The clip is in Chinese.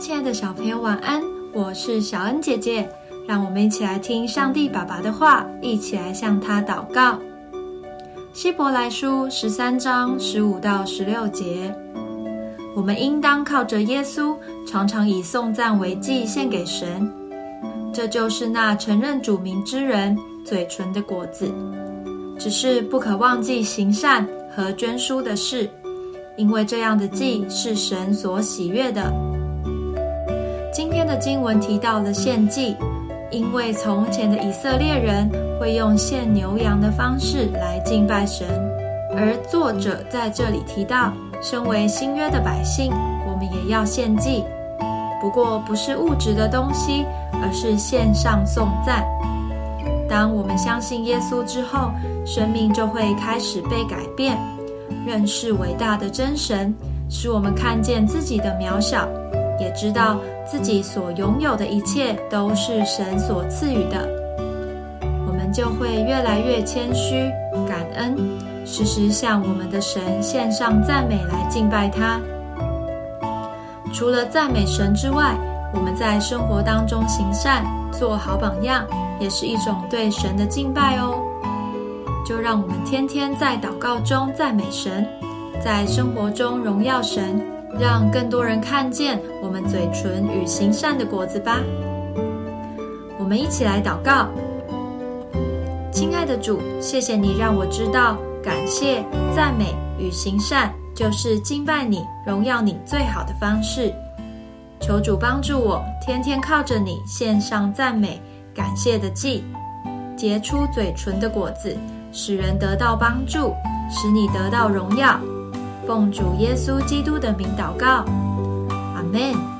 亲爱的小朋友，晚安！我是小恩姐姐，让我们一起来听上帝爸爸的话，一起来向他祷告。希伯来书十三章十五到十六节，我们应当靠着耶稣，常常以颂赞为祭献给神，这就是那承认主名之人嘴唇的果子。只是不可忘记行善和捐书的事，因为这样的祭是神所喜悦的。今天的经文提到了献祭，因为从前的以色列人会用献牛羊的方式来敬拜神，而作者在这里提到，身为新约的百姓，我们也要献祭，不过不是物质的东西，而是献上颂赞。当我们相信耶稣之后，生命就会开始被改变，认识伟大的真神，使我们看见自己的渺小，也知道自己所拥有的一切都是神所赐予的。我们就会越来越谦虚、感恩，时时向我们的神献上赞美来敬拜他。除了赞美神之外，我们在生活当中行善，做好榜样。也是一种对神的敬拜哦。就让我们天天在祷告中赞美神，在生活中荣耀神，让更多人看见我们嘴唇与行善的果子吧。我们一起来祷告：亲爱的主，谢谢你让我知道，感谢、赞美与行善就是敬拜你、荣耀你最好的方式。求主帮助我，天天靠着你献上赞美。感谢的祭，结出嘴唇的果子，使人得到帮助，使你得到荣耀。奉主耶稣基督的名祷告，阿门。